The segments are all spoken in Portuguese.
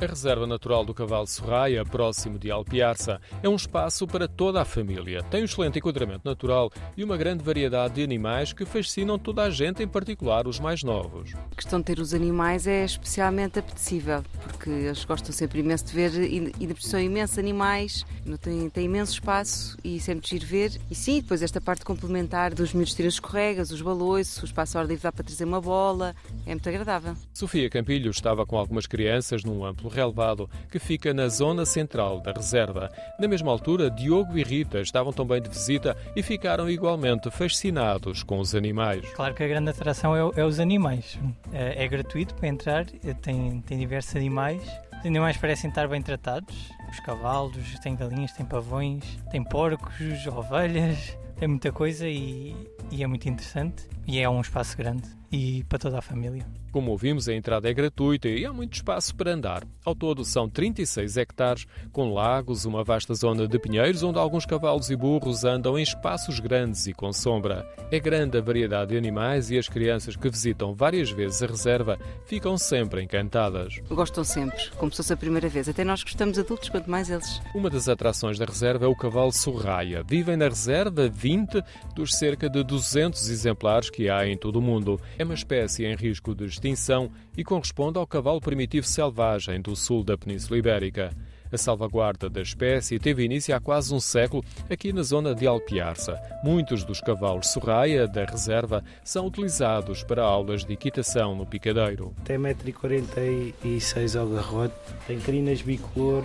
A Reserva Natural do Cavalo Sorraia, próximo de Alpiarça, é um espaço para toda a família. Tem um excelente enquadramento natural e uma grande variedade de animais que fascinam toda a gente, em particular os mais novos. A questão de ter os animais é especialmente apetecível, porque eles gostam sempre imenso de ver e, são imensos animais, tem, tem imenso espaço e sempre giro ver. E sim, depois esta parte complementar dos miúdos os escorregas, os balões, o espaço ao ar livre dá para trazer uma bola, é muito agradável. Sofia Campilho estava com algumas crianças num amplo relevado que fica na zona central da reserva. Na mesma altura, Diogo e Rita estavam também de visita e ficaram igualmente fascinados com os animais. Claro que a grande atração é, é os animais. É, é, gratuito para entrar, tem, tem diversos animais. Os animais parecem estar bem tratados. Os cavalos, tem galinhas, tem pavões, tem porcos, ovelhas, tem muita coisa e, e é muito interessante. E é um espaço grande e para toda a família. Como ouvimos, a entrada é gratuita e há muito espaço para andar. Ao todo, são 36 hectares, com lagos, uma vasta zona de pinheiros onde alguns cavalos e burros andam em espaços grandes e com sombra. É grande a variedade de animais e as crianças que visitam várias vezes a reserva ficam sempre encantadas. Gostam sempre, como se fosse a primeira vez. Até nós gostamos adultos, quanto mais eles. Uma das atrações da reserva é o cavalo sorraia. Vivem na reserva 20 dos cerca de 200 exemplares que há em todo o mundo. É uma espécie em risco de extinção e corresponde ao cavalo primitivo selvagem do sul da Península Ibérica. A salvaguarda da espécie teve início há quase um século aqui na zona de Alpiarça. Muitos dos cavalos sorraia da reserva são utilizados para aulas de equitação no picadeiro. Tem 1,46m ao garrote, tem crinas bicolor,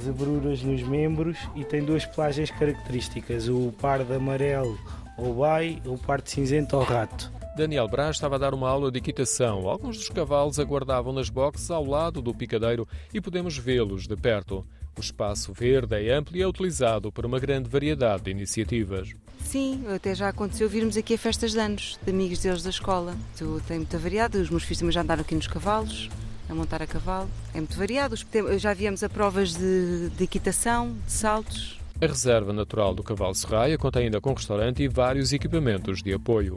zebruras nos membros e tem duas pelagens características, o par de amarelo ao bai e o par de cinzento ao rato. Daniel Braz estava a dar uma aula de equitação. Alguns dos cavalos aguardavam nas boxes ao lado do picadeiro e podemos vê-los de perto. O espaço verde é amplo e é utilizado por uma grande variedade de iniciativas. Sim, até já aconteceu virmos aqui a festas de anos de amigos deles da escola. Tem muita variedade, os meus filhos também já andaram aqui nos cavalos, a montar a cavalo. É muito variado. Já viemos a provas de, de equitação, de saltos. A Reserva Natural do Cavalo Serraia conta ainda com restaurante e vários equipamentos de apoio.